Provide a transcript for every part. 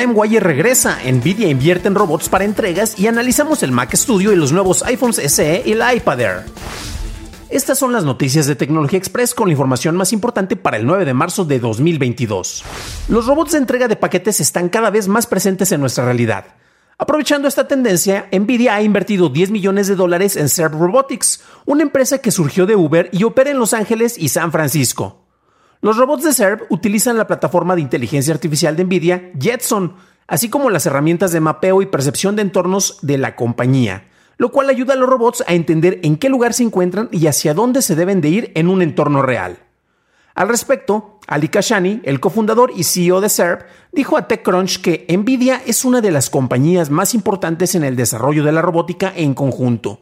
LimeWire regresa, Nvidia invierte en robots para entregas y analizamos el Mac Studio y los nuevos iPhones SE y el iPad Air. Estas son las noticias de Tecnología Express con la información más importante para el 9 de marzo de 2022. Los robots de entrega de paquetes están cada vez más presentes en nuestra realidad. Aprovechando esta tendencia, Nvidia ha invertido 10 millones de dólares en Serve Robotics, una empresa que surgió de Uber y opera en Los Ángeles y San Francisco. Los robots de Serve utilizan la plataforma de inteligencia artificial de Nvidia, Jetson, así como las herramientas de mapeo y percepción de entornos de la compañía, lo cual ayuda a los robots a entender en qué lugar se encuentran y hacia dónde se deben de ir en un entorno real. Al respecto, Ali Kashani, el cofundador y CEO de Serve, dijo a TechCrunch que Nvidia es una de las compañías más importantes en el desarrollo de la robótica en conjunto,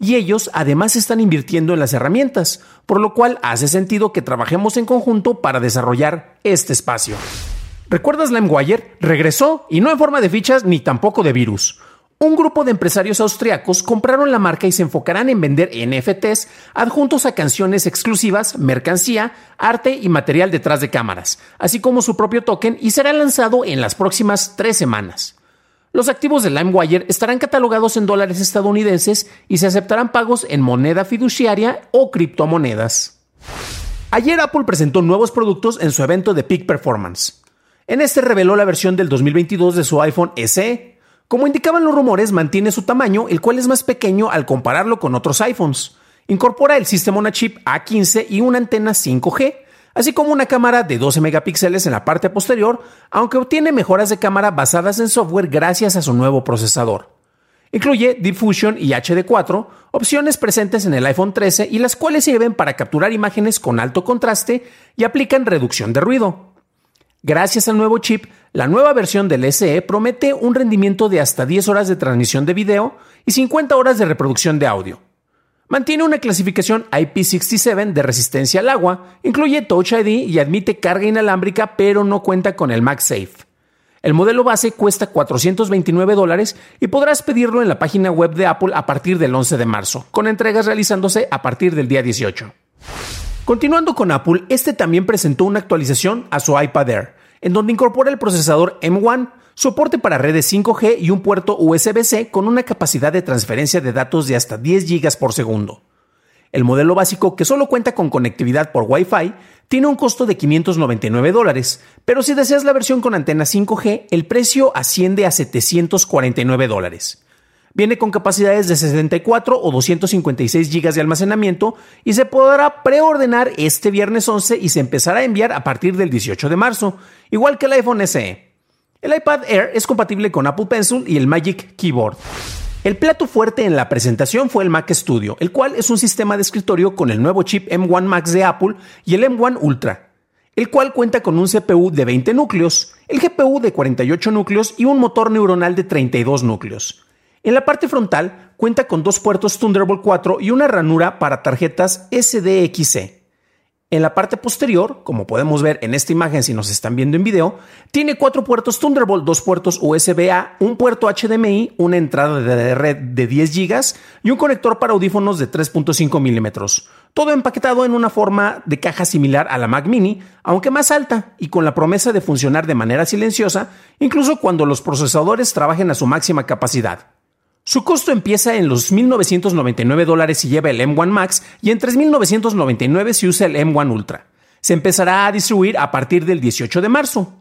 y ellos además están invirtiendo en las herramientas, por lo cual hace sentido que trabajemos en conjunto para desarrollar este espacio. ¿Recuerdas LimeWire? Regresó y no en forma de fichas ni tampoco de virus. Un grupo de empresarios austriacos compraron la marca y se enfocarán en vender NFTs adjuntos a canciones exclusivas, mercancía, arte y material detrás de cámaras, así como su propio token y será lanzado en las próximas tres semanas. Los activos de LimeWire estarán catalogados en dólares estadounidenses y se aceptarán pagos en moneda fiduciaria o criptomonedas. Ayer Apple presentó nuevos productos en su evento de Peak Performance. En este reveló la versión del 2022 de su iPhone SE. Como indicaban los rumores, mantiene su tamaño, el cual es más pequeño al compararlo con otros iPhones. Incorpora el sistema on chip A15 y una antena 5G, así como una cámara de 12 megapíxeles en la parte posterior, aunque obtiene mejoras de cámara basadas en software gracias a su nuevo procesador. Incluye Deep Fusion y HD4, opciones presentes en el iPhone 13 y las cuales sirven para capturar imágenes con alto contraste y aplican reducción de ruido. Gracias al nuevo chip, la nueva versión del SE promete un rendimiento de hasta 10 horas de transmisión de video y 50 horas de reproducción de audio. Mantiene una clasificación IP67 de resistencia al agua, incluye Touch ID y admite carga inalámbrica, pero no cuenta con el MagSafe. El modelo base cuesta 429 dólares y podrás pedirlo en la página web de Apple a partir del 11 de marzo, con entregas realizándose a partir del día 18. Continuando con Apple, este también presentó una actualización a su iPad Air, en donde incorpora el procesador M1, soporte para redes 5G y un puerto USB-C con una capacidad de transferencia de datos de hasta 10 GB por segundo. El modelo básico, que solo cuenta con conectividad por Wi-Fi, tiene un costo de 599 dólares, pero si deseas la versión con antena 5G, el precio asciende a 749 dólares. Viene con capacidades de 64 o 256 GB de almacenamiento y se podrá preordenar este viernes 11 y se empezará a enviar a partir del 18 de marzo, igual que el iPhone SE. El iPad Air es compatible con Apple Pencil y el Magic Keyboard. El plato fuerte en la presentación fue el Mac Studio, el cual es un sistema de escritorio con el nuevo chip M1 Max de Apple y el M1 Ultra, el cual cuenta con un CPU de 20 núcleos, el GPU de 48 núcleos y un motor neuronal de 32 núcleos. En la parte frontal cuenta con dos puertos Thunderbolt 4 y una ranura para tarjetas SDXC. En la parte posterior, como podemos ver en esta imagen si nos están viendo en video, tiene cuatro puertos Thunderbolt, dos puertos USB-A, un puerto HDMI, una entrada de red de 10 GB y un conector para audífonos de 3.5 milímetros. Todo empaquetado en una forma de caja similar a la Mac Mini, aunque más alta y con la promesa de funcionar de manera silenciosa, incluso cuando los procesadores trabajen a su máxima capacidad. Su costo empieza en los 1.999 dólares si lleva el M1 Max y en 3.999 si usa el M1 Ultra. Se empezará a distribuir a partir del 18 de marzo.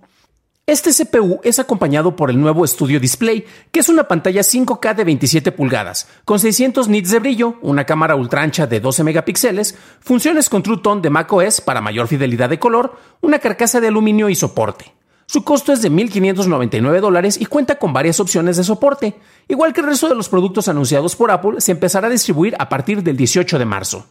Este CPU es acompañado por el nuevo Studio Display, que es una pantalla 5K de 27 pulgadas, con 600 nits de brillo, una cámara ultra ancha de 12 megapíxeles, funciones con True Tone de macOS para mayor fidelidad de color, una carcasa de aluminio y soporte. Su costo es de 1.599 dólares y cuenta con varias opciones de soporte. Igual que el resto de los productos anunciados por Apple, se empezará a distribuir a partir del 18 de marzo.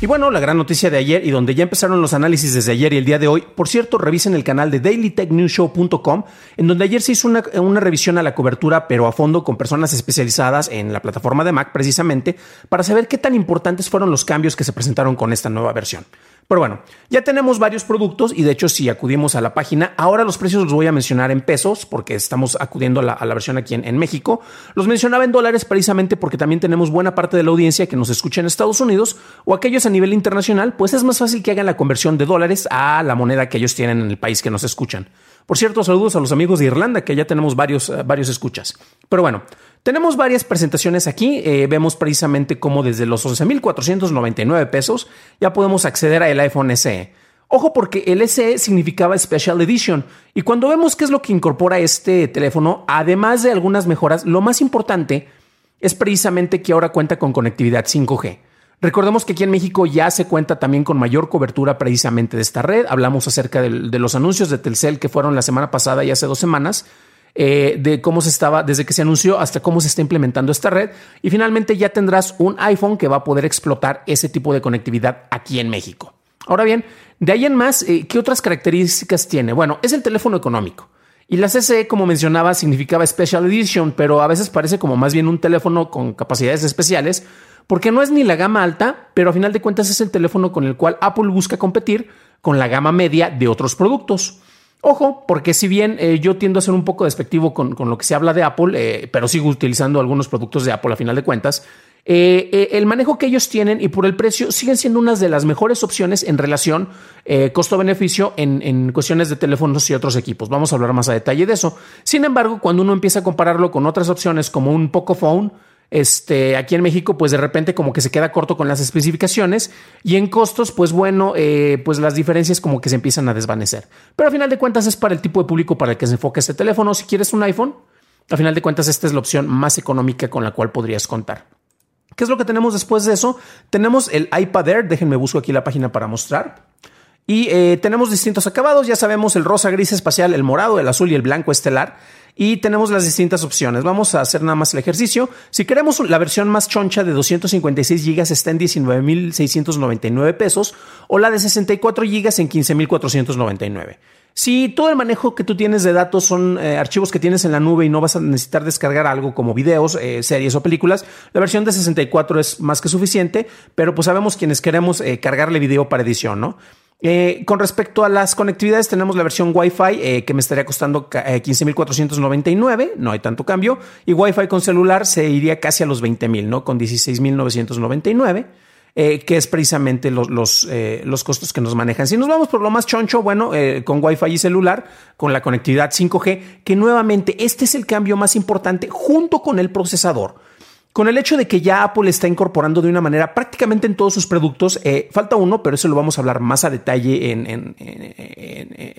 Y bueno, la gran noticia de ayer y donde ya empezaron los análisis desde ayer y el día de hoy, por cierto, revisen el canal de dailytechnewshow.com, en donde ayer se hizo una, una, revisión a la cobertura, pero a fondo con personas especializadas en la plataforma de Mac precisamente, para saber qué tan importantes fueron los cambios que se presentaron con esta nueva versión. Pero bueno, ya tenemos varios productos y de hecho si acudimos a la página, ahora los precios los voy a mencionar en pesos porque estamos acudiendo a la, versión aquí en, México. Los mencionaba en dólares precisamente porque también tenemos buena parte de la audiencia que nos escucha en Estados Unidos o aquellos a nivel internacional, pues es más fácil que hagan la conversión de dólares a la moneda que ellos tienen en el país que nos escuchan. Por cierto, saludos a los amigos de Irlanda que ya tenemos varios, eh, varios escuchas. Pero bueno, tenemos varias presentaciones aquí. Eh, vemos precisamente cómo desde los 11.499 pesos ya podemos acceder al iPhone SE. Ojo porque el SE significaba Special Edition y cuando vemos qué es lo que incorpora este teléfono, además de algunas mejoras, lo más importante es precisamente que ahora cuenta con conectividad 5G. Recordemos que aquí en México ya se cuenta también con mayor cobertura precisamente de esta red. Hablamos acerca de, de los anuncios de Telcel que fueron la semana pasada y hace dos semanas eh, de cómo se estaba, desde que se anunció hasta cómo se está implementando esta red. Y finalmente ya tendrás un iPhone que va a poder explotar ese tipo de conectividad aquí en México. Ahora bien, de ahí en más, eh, ¿qué otras características tiene? Bueno, es el teléfono económico. Y la CCE, como mencionaba, significaba Special Edition, pero a veces parece como más bien un teléfono con capacidades especiales, porque no es ni la gama alta, pero a final de cuentas es el teléfono con el cual Apple busca competir con la gama media de otros productos. Ojo, porque si bien eh, yo tiendo a ser un poco despectivo con, lo que se habla de Apple, eh, pero sigo utilizando algunos productos de Apple a final de cuentas, eh, el manejo que ellos tienen y por el precio siguen siendo unas de las mejores opciones en relación costo-beneficio en, en, cuestiones de teléfonos y otros equipos. Vamos a hablar más a detalle de eso. Sin embargo, cuando uno empieza a compararlo con otras opciones como un Pocophone, este, aquí en México, pues de repente como que se queda corto con las especificaciones y en costos, pues bueno, eh, pues las diferencias como que se empiezan a desvanecer. Pero a final de cuentas es para el tipo de público para el que se enfoca este teléfono. Si quieres un iPhone, a final de cuentas esta es la opción más económica con la cual podrías contar. ¿Qué es lo que tenemos después de eso? Tenemos el iPad Air, déjenme busco aquí la página para mostrar. Y eh, tenemos distintos acabados, ya sabemos el rosa gris espacial, el morado, el azul y el blanco estelar y tenemos las distintas opciones. Vamos a hacer nada más el ejercicio. Si queremos la versión más choncha de 256 GB está en 19.699 pesos o la de 64 GB en 15.499. Si todo el manejo que tú tienes de datos son eh, archivos que tienes en la nube y no vas a necesitar descargar algo como videos, eh, series o películas, la versión de 64 es más que suficiente, pero pues sabemos quienes queremos eh, cargarle video para edición, ¿no? Eh, con respecto a las conectividades, tenemos la versión Wi-Fi eh, que me estaría costando 15.499, eh, no hay tanto cambio, y Wi-Fi con celular se iría casi a los 20.000, ¿no? Con 16.999. que es precisamente los, los, costos que nos manejan. Si nos vamos por lo más choncho, bueno, con Wi-Fi y celular, con la conectividad 5G, que nuevamente este es el cambio más importante junto con el procesador. Con el hecho de que ya Apple está incorporando de una manera prácticamente en todos sus productos, eh, falta uno, pero eso lo vamos a hablar más a detalle en,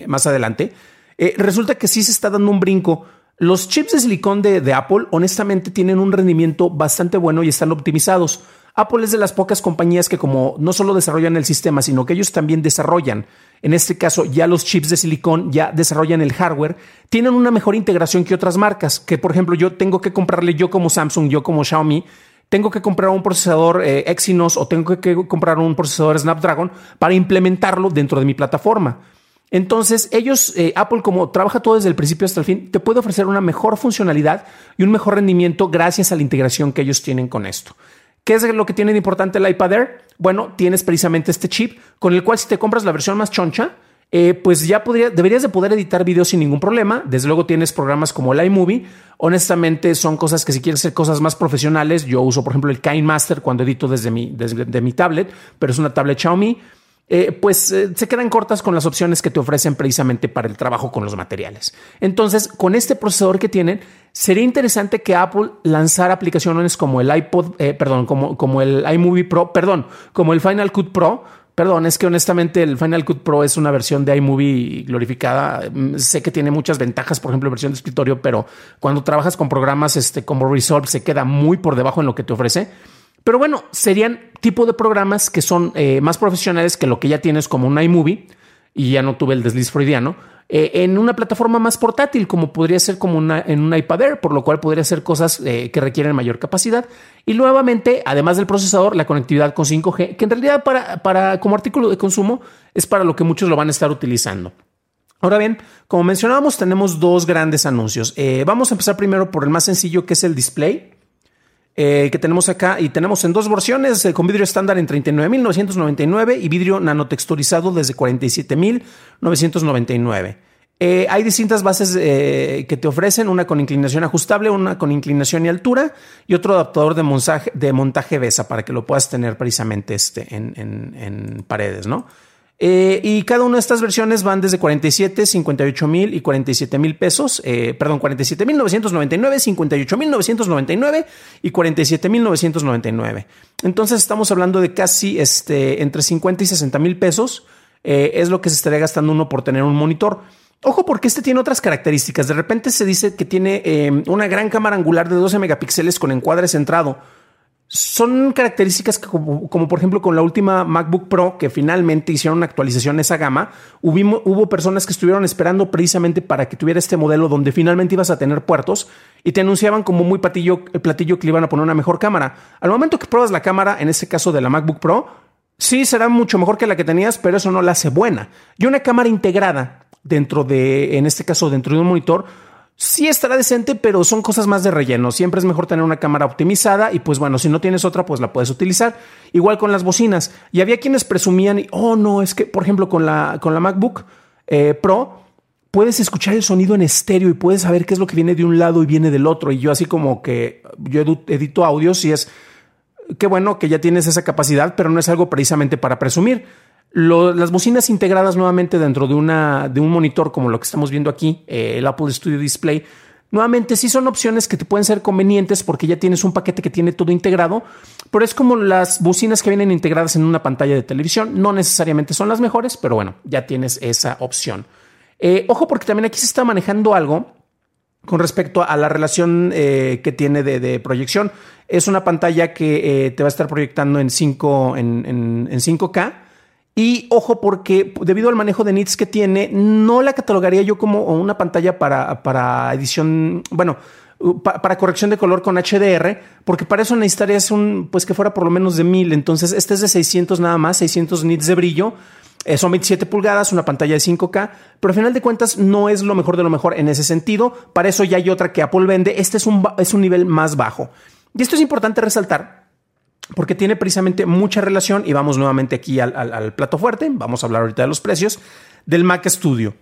más adelante. Eh, resulta que sí se está dando un brinco. Los chips de silicón de, Apple, honestamente, tienen un rendimiento bastante bueno y están optimizados. Apple es de las pocas compañías que como no solo desarrollan el sistema, sino que ellos también desarrollan, en este caso ya los chips de silicón, ya desarrollan el hardware, tienen una mejor integración que otras marcas, que por ejemplo yo tengo que comprarle yo como Samsung, yo como Xiaomi, tengo que comprar un procesador eh, Exynos o tengo que comprar un procesador Snapdragon para implementarlo dentro de mi plataforma. Entonces, ellos, eh, Apple, como trabaja todo desde el principio hasta el fin, te puede ofrecer una mejor funcionalidad y un mejor rendimiento gracias a la integración que ellos tienen con esto. ¿Qué es lo que tiene de importante el iPad Air? Bueno, tienes precisamente este chip con el cual si te compras la versión más choncha, eh, pues ya podría, deberías de poder editar videos sin ningún problema. Desde luego tienes programas como el iMovie. Honestamente son cosas que si quieres hacer cosas más profesionales, yo uso por ejemplo el KineMaster cuando edito desde mi, desde mi tablet, pero es una tablet Xiaomi. Eh, pues eh, se quedan cortas con las opciones que te ofrecen precisamente para el trabajo con los materiales. Entonces, con este procesador que tienen, sería interesante que Apple lanzara aplicaciones como el iPod, eh, perdón, como, como el iMovie Pro, perdón, como el Final Cut Pro, Perdón, es que honestamente el Final Cut Pro es una versión de iMovie glorificada. Mm, sé que tiene muchas ventajas, por ejemplo, versión de escritorio, pero cuando trabajas con programas este, como Resolve se queda muy por debajo en lo que te ofrece. Pero bueno, serían tipo de programas que son eh, más profesionales que lo que ya tienes como un iMovie y ya no tuve el desliz freudiano eh, en una plataforma más portátil, como podría ser como una, en un iPad Air, por lo cual podría hacer cosas eh, que requieren mayor capacidad. Y nuevamente, además del procesador, la conectividad con 5G, que en realidad para, para como artículo de consumo es para lo que muchos lo van a estar utilizando. Ahora bien, como mencionábamos, tenemos dos grandes anuncios. Vamos a empezar primero por el más sencillo, que es el display. Que tenemos acá y tenemos en dos versiones con vidrio estándar en 39.999 y vidrio nanotexturizado desde 47.999. Eh, hay distintas bases eh, que te ofrecen, una con inclinación ajustable, una con inclinación y altura y otro adaptador de montaje, de montaje BESA para que lo puedas tener precisamente este, en, paredes, ¿no? Eh, y cada una de estas versiones van desde 47, 58 mil y 47 mil pesos. perdón, 47 mil 999, 58 mil 999 y 47 mil 999. Entonces estamos hablando de casi este, entre 50 y 60 mil pesos. es lo que se estaría gastando uno por tener un monitor. Ojo porque este tiene otras características. De repente se dice que tiene eh, una gran cámara angular de 12 megapíxeles con encuadre centrado. Son características como, por ejemplo con la última MacBook Pro que finalmente hicieron una actualización a esa gama, hubo, personas que estuvieron esperando precisamente para que tuviera este modelo donde finalmente ibas a tener puertos y te anunciaban como muy patillo, platillo que le iban a poner una mejor cámara. Al momento que pruebas la cámara, en este caso de la MacBook Pro, sí será mucho mejor que la que tenías, pero eso no la hace buena. Y una cámara integrada dentro de, en este caso, dentro de un monitor, sí estará decente, pero son cosas más de relleno. Siempre es mejor tener una cámara optimizada y pues bueno, si no tienes otra, pues la puedes utilizar. Igual con las bocinas. Y había quienes presumían, oh no, es que, por ejemplo, con la, con la MacBook eh, Pro, puedes escuchar el sonido en estéreo y puedes saber qué es lo que viene de un lado y viene del otro. Y yo así como que yo edito audios y es, qué bueno que ya tienes esa capacidad, pero no es algo precisamente para presumir las bocinas integradas nuevamente dentro de, una, de un monitor como lo que estamos viendo aquí, eh, el Apple Studio Display, nuevamente sí son opciones que te pueden ser convenientes porque ya tienes un paquete que tiene todo integrado, pero es como las bocinas que vienen integradas en una pantalla de televisión. No necesariamente son las mejores, pero bueno, ya tienes esa opción. Eh, ojo porque también aquí se está manejando algo con respecto a la relación eh, que tiene de, proyección. Es una pantalla que te va a estar proyectando en, 5, en, en 5K y ojo, porque debido al manejo de nits que tiene, no la catalogaría yo como una pantalla para, para edición, bueno, para corrección de color con HDR, porque para eso necesitarías un, pues que fuera por lo menos de 1000. Entonces, este es de 600 nada más, 600 nits de brillo. Eh, son 27 pulgadas, una pantalla de 5K, pero al final de cuentas no es lo mejor de lo mejor en ese sentido. Para eso ya hay otra que Apple vende. Este es un, es un nivel más bajo. Y esto es importante resaltar porque tiene precisamente mucha relación y vamos nuevamente aquí al, plato fuerte, vamos a hablar ahorita de los precios, del Mac Studio.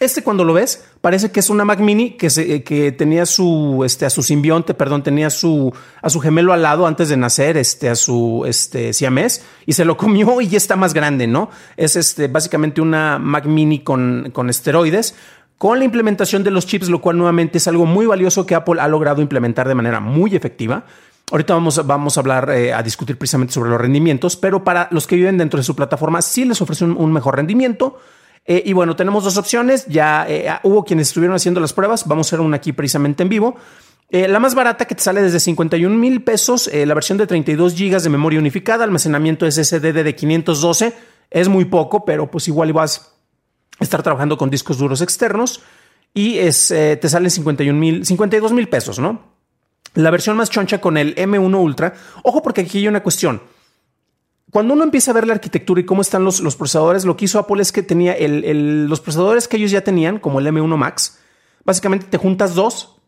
Este cuando lo ves parece que es una Mac Mini que, se, que tenía su, este, a su simbionte, perdón, tenía su, a su gemelo al lado antes de nacer, este, a su, este, siamés y se lo comió y ya está más grande, ¿no? Es este, básicamente una Mac Mini con, con esteroides, con la implementación de los chips, lo cual nuevamente es algo muy valioso que Apple ha logrado implementar de manera muy efectiva. Ahorita vamos, vamos a hablar, eh, a discutir precisamente sobre los rendimientos, pero para los que viven dentro de su plataforma sí les ofrece un, mejor rendimiento. Eh, y bueno, tenemos dos opciones. Ya eh, hubo quienes estuvieron haciendo las pruebas. Vamos a hacer una aquí precisamente en vivo. la más barata que te sale desde 51 mil pesos, la versión de 32 gigas de memoria unificada, almacenamiento SSD de 512. Es muy poco, pero pues igual vas a estar trabajando con discos duros externos y es, te salen 51 mil, 52 mil pesos, ¿no? La versión más choncha con el M1 Ultra. Ojo porque aquí hay una cuestión. Cuando uno empieza a ver la arquitectura y cómo están los, los procesadores, lo que hizo Apple es que tenía los procesadores que ellos ya tenían, como el M1 Max. Básicamente te juntas dos,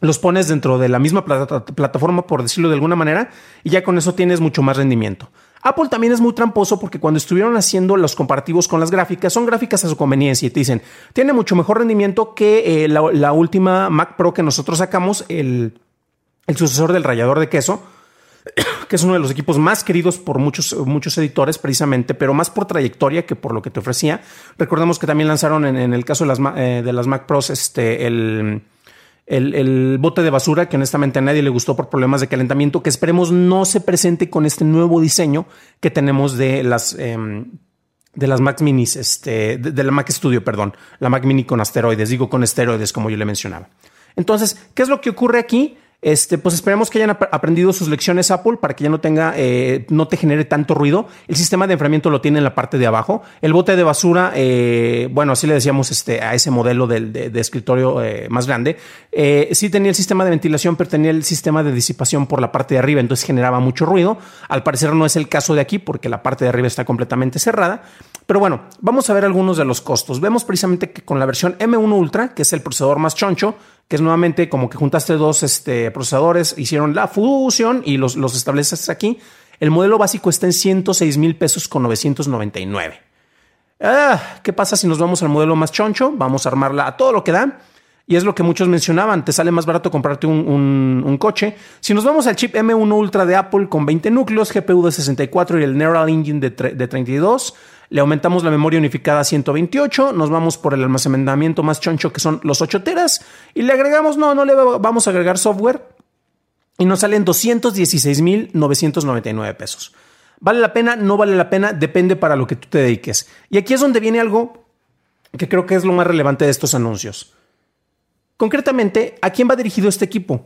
los pones dentro de la misma plataforma, por decirlo de alguna manera, y ya con eso tienes mucho más rendimiento. Apple también es muy tramposo porque cuando estuvieron haciendo los comparativos con las gráficas, son gráficas a su conveniencia y te dicen, tiene mucho mejor rendimiento que eh, la, última Mac Pro que nosotros sacamos, el, el sucesor del rallador de queso, que es uno de los equipos más queridos por muchos, muchos editores precisamente, pero más por trayectoria que por lo que te ofrecía. Recordemos que también lanzaron en, el caso de las, eh, de las Mac Pros este, el, el, bote de basura que honestamente a nadie le gustó por problemas de calentamiento, que esperemos no se presente con este nuevo diseño que tenemos de las, em, de las Mac Minis, este, de, de, la Mac Studio, perdón, la Mac Mini con asteroides, digo con esteroides como yo le mencionaba. Entonces, ¿qué es lo que ocurre aquí? Este, pues esperemos que hayan aprendido sus lecciones Apple para que ya no tenga, eh, no te genere tanto ruido. El sistema de enfriamiento lo tiene en la parte de abajo. El bote de basura, eh, bueno, así le decíamos este, a ese modelo de, escritorio eh, más grande. sí tenía el sistema de ventilación, pero tenía el sistema de disipación por la parte de arriba, entonces generaba mucho ruido. Al parecer no es el caso de aquí porque la parte de arriba está completamente cerrada. Pero bueno, vamos a ver algunos de los costos. Vemos precisamente que con la versión M1 Ultra, que es el procesador más choncho, que es nuevamente como que juntaste dos este, procesadores, hicieron la fusión y los, los estableces aquí. El modelo básico está en 106 mil pesos con 999. Ah, ¿Qué pasa si nos vamos al modelo más choncho? Vamos a armarla a todo lo que da. Y es lo que muchos mencionaban, te sale más barato comprarte un, coche. Si nos vamos al chip M1 Ultra de Apple con 20 núcleos, GPU de 64 y el Neural Engine de, de 32, le aumentamos la memoria unificada a 128, nos vamos por el almacenamiento más choncho que son los 8 teras y le agregamos, no, no le vamos a agregar software y nos salen 216.999 pesos. ¿Vale la pena? No vale la pena, depende para lo que tú te dediques. Y aquí es donde viene algo que creo que es lo más relevante de estos anuncios. Concretamente, ¿a quién va dirigido este equipo?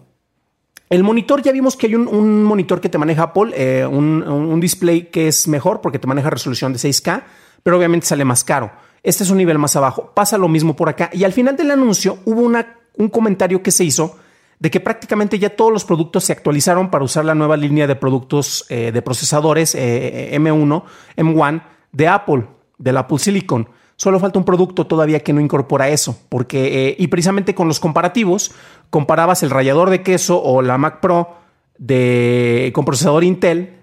El monitor, ya vimos que hay un, monitor que te maneja Apple, eh, un, display que es mejor porque te maneja resolución de 6K, pero obviamente sale más caro. Este es un nivel más abajo. Pasa lo mismo por acá. Y al final del anuncio hubo un comentario que se hizo de que prácticamente ya todos los productos se actualizaron para usar la nueva línea de productos eh, de procesadores M1, eh, M1 de Apple, del Apple Silicon. Solo falta un producto todavía que no incorpora eso, porque, eh, y precisamente con los comparativos, comparabas el rallador de queso o la Mac Pro de, con procesador Intel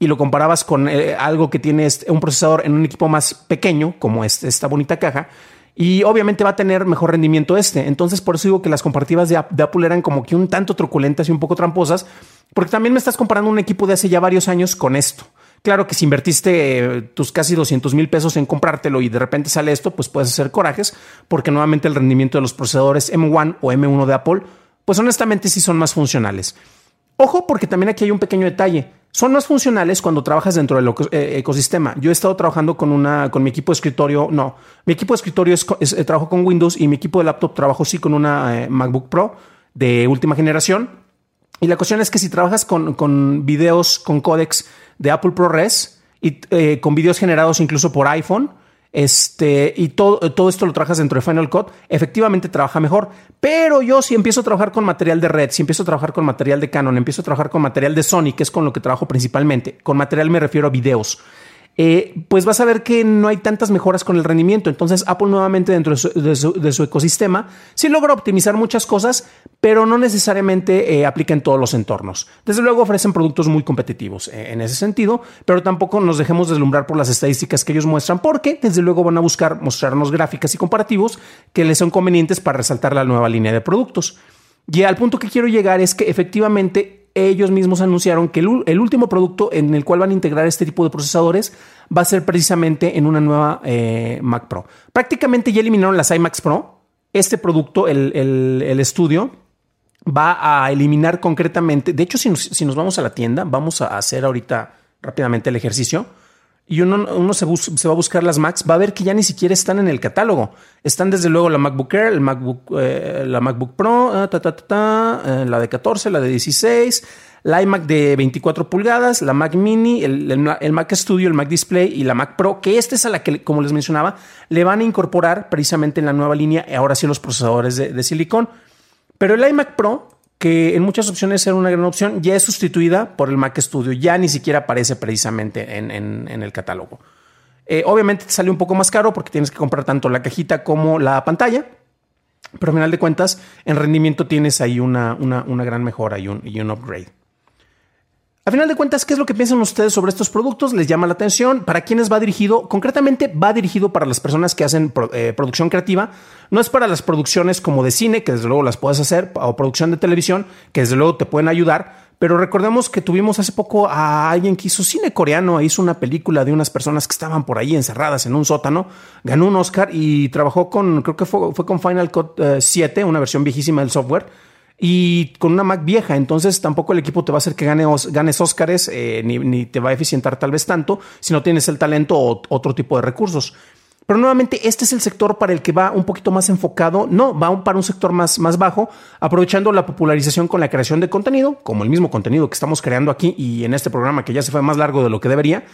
y lo comparabas con eh, algo que tiene un procesador en un equipo más pequeño, como esta bonita caja, y obviamente va a tener mejor rendimiento este. Entonces, por eso digo que las comparativas de, Apple eran como que un tanto truculentas y un poco tramposas, porque también me estás comparando un equipo de hace ya varios años con esto. Claro que si invertiste eh, tus casi 200 mil pesos en comprártelo y de repente sale esto, pues puedes hacer corajes, porque nuevamente el rendimiento de los procesadores M1 o M1 de Apple, pues honestamente sí son más funcionales. Ojo, porque también aquí hay un pequeño detalle. Son más funcionales cuando trabajas dentro del eh, ecosistema. Yo he estado trabajando con una, con mi equipo de escritorio. No, mi equipo de escritorio es, eh, trabajo con Windows y mi equipo de laptop trabajo sí con una MacBook Pro de última generación. Y la cuestión es que si trabajas con, con videos con códex de Apple ProRes y eh, con videos generados incluso por iPhone. Este, y todo, todo esto lo trabajas dentro de Final Cut, efectivamente trabaja mejor. Pero yo si empiezo a trabajar con material de red, si empiezo a trabajar con material de Canon, empiezo a trabajar con material de Sony, que es con lo que trabajo principalmente. Con material me refiero a videos. Eh, pues vas a ver que no hay tantas mejoras con el rendimiento. Entonces Apple nuevamente dentro de su, ecosistema sí logra optimizar muchas cosas, pero no necesariamente eh, aplica en todos los entornos. Desde luego ofrecen productos muy competitivos eh, en ese sentido, pero tampoco nos dejemos deslumbrar por las estadísticas que ellos muestran, porque desde luego van a buscar mostrarnos gráficas y comparativos que les son convenientes para resaltar la nueva línea de productos. Y al punto que quiero llegar es que efectivamente ellos mismos anunciaron que el, último producto en el cual van a integrar este tipo de procesadores va a ser precisamente en una nueva eh, Mac Pro. Prácticamente ya eliminaron las iMacs Pro. Este producto, el, estudio, va a eliminar concretamente. De hecho, si si nos, vamos a la tienda, vamos a hacer ahorita rápidamente el ejercicio y uno, se, va a buscar las Macs, va a ver que ya ni siquiera están en el catálogo. Están desde luego la MacBook Air, el MacBook, eh, la MacBook Pro, ah, eh, la de 14, la de 16, la iMac de 24 pulgadas, la Mac Mini, el, Mac Studio, el Mac Display y la Mac Pro, que esta es a la que, como les mencionaba, le van a incorporar precisamente en la nueva línea, ahora sí los procesadores de, de silicón. Pero el iMac Pro que en muchas opciones era una gran opción, ya es sustituida por el Mac Studio, ya ni siquiera aparece precisamente en, el catálogo. Eh, obviamente te sale un poco más caro porque tienes que comprar tanto la cajita como la pantalla, pero al final de cuentas en rendimiento tienes ahí una, una, gran mejora y un, y un upgrade. A final de cuentas, ¿qué es lo que piensan ustedes sobre estos productos? ¿Les llama la atención? ¿Para quiénes va dirigido? Concretamente, va dirigido para las personas que hacen eh, producción creativa. No es para las producciones como de cine, que desde luego las puedes hacer, o producción de televisión, que desde luego te pueden ayudar. Pero recordemos que tuvimos hace poco a alguien que hizo cine coreano, hizo una película de unas personas que estaban por ahí encerradas en un sótano, ganó un Oscar y trabajó con, creo que fue, con Final Cut 7, eh, una versión viejísima del software y con una Mac vieja, entonces tampoco el equipo te va a hacer que gane, ganes Óscares eh, ni, te va a eficientar tal vez tanto si no tienes el talento o otro tipo de recursos. Pero nuevamente, este es el sector para el que va un poquito más enfocado, no, va para un sector más, más bajo, aprovechando la popularización con la creación de contenido, como el mismo contenido que estamos creando aquí y en este programa que ya se fue más largo de lo que debería,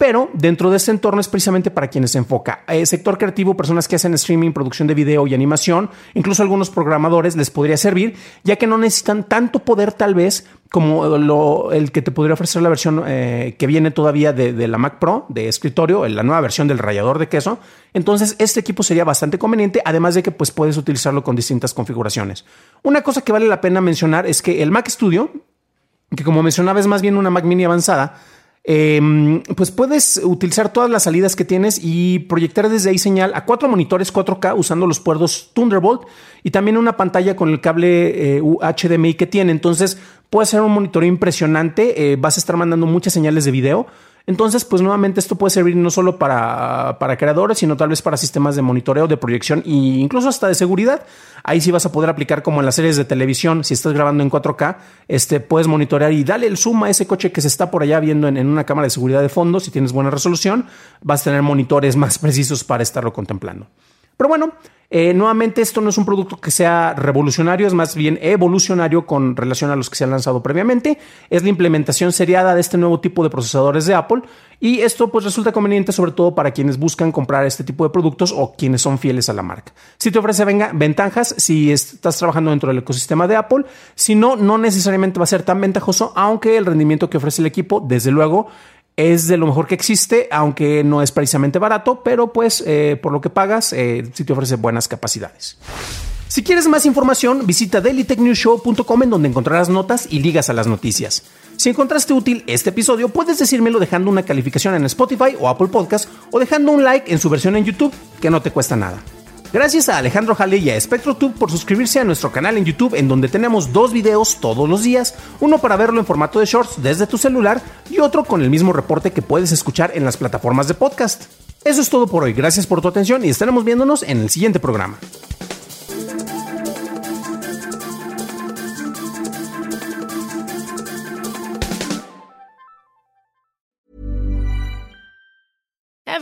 pero dentro de este entorno es precisamente para quienes se enfoca. Eh, sector creativo, personas que hacen streaming, producción de video y animación, incluso algunos programadores les podría servir, ya que no necesitan tanto poder tal vez como el que te podría ofrecer la versión eh, que viene todavía de, la Mac Pro de escritorio, la nueva versión del rallador de queso. Entonces, este equipo sería bastante conveniente, además de que pues, puedes utilizarlo con distintas configuraciones. Una cosa que vale la pena mencionar es que el Mac Studio, que como mencionaba es más bien una Mac mini avanzada, Em, pues puedes utilizar todas las salidas que tienes y proyectar desde ahí señal a cuatro monitores 4K usando los puertos Thunderbolt y también una pantalla con el cable eh, HDMI que tiene. Entonces puede ser un monitor impresionante. Eh, vas a estar mandando muchas señales de video. Entonces, pues nuevamente esto puede servir no solo para, para, creadores, sino tal vez para sistemas de monitoreo, de proyección e incluso hasta de seguridad. Ahí sí vas a poder aplicar como en las series de televisión, si estás grabando en 4K, este, puedes monitorear y dale el zoom a ese coche que se está por allá viendo en, en una cámara de seguridad de fondo. Si tienes buena resolución, vas a tener monitores más precisos para estarlo contemplando. Pero bueno, eh, nuevamente, esto no es un producto que sea revolucionario, es más bien evolucionario con relación a los que se han lanzado previamente. Es la implementación seriada de este nuevo tipo de procesadores de Apple y esto pues resulta conveniente sobre todo para quienes buscan comprar este tipo de productos o quienes son fieles a la marca. Si te ofrece ventajas si estás trabajando dentro del ecosistema de Apple, si no, no necesariamente va a ser tan ventajoso, aunque el rendimiento que ofrece el equipo, desde luego, es de lo mejor que existe, aunque no es precisamente barato, pero pues eh, por lo que pagas, eh, sí te ofrece buenas capacidades. Si quieres más información, visita dailytechnewshow.com en donde encontrarás notas y ligas a las noticias. Si encontraste útil este episodio, puedes decírmelo dejando una calificación en Spotify o Apple Podcast o dejando un like en su versión en YouTube, que no te cuesta nada. Gracias a Alejandro Jale y a SpectroTube por suscribirse a nuestro canal en YouTube en donde tenemos dos videos todos los días, uno para verlo en formato de shorts desde tu celular y otro con el mismo reporte que puedes escuchar en las plataformas de podcast. Eso es todo por hoy, gracias por tu atención y estaremos viéndonos en el siguiente programa.